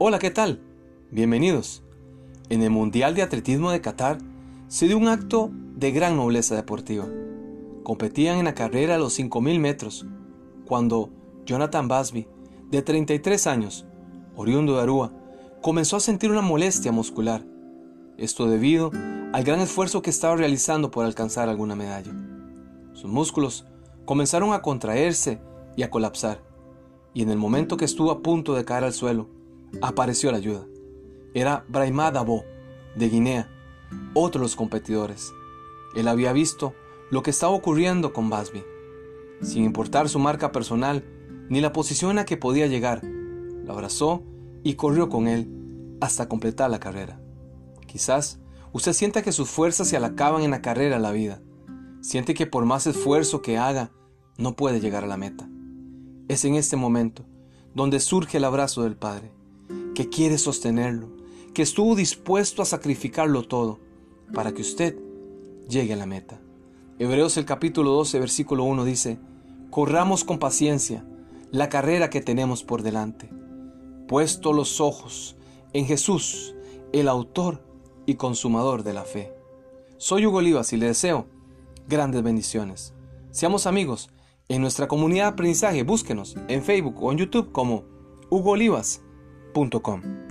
Hola, ¿qué tal? Bienvenidos. En el Mundial de Atletismo de Qatar se dio un acto de gran nobleza deportiva. Competían en la carrera a los 5.000 metros, cuando Jonathan Basby, de 33 años, oriundo de Arúa, comenzó a sentir una molestia muscular. Esto debido al gran esfuerzo que estaba realizando por alcanzar alguna medalla. Sus músculos comenzaron a contraerse y a colapsar, y en el momento que estuvo a punto de caer al suelo, apareció la ayuda. Era Brahima Dabo, de Guinea, otro de los competidores. Él había visto lo que estaba ocurriendo con Basby. Sin importar su marca personal ni la posición a que podía llegar, lo abrazó y corrió con él hasta completar la carrera. Quizás usted sienta que sus fuerzas se le acaban en la carrera de la vida. Siente que por más esfuerzo que haga, no puede llegar a la meta. Es en este momento donde surge el abrazo del Padre que quiere sostenerlo, que estuvo dispuesto a sacrificarlo todo para que usted llegue a la meta. Hebreos el capítulo 12, versículo 1 dice, corramos con paciencia la carrera que tenemos por delante, puesto los ojos en Jesús, el autor y consumador de la fe. Soy Hugo Olivas y le deseo grandes bendiciones. Seamos amigos. En nuestra comunidad de aprendizaje, búsquenos en Facebook o en YouTube como Hugo Olivas com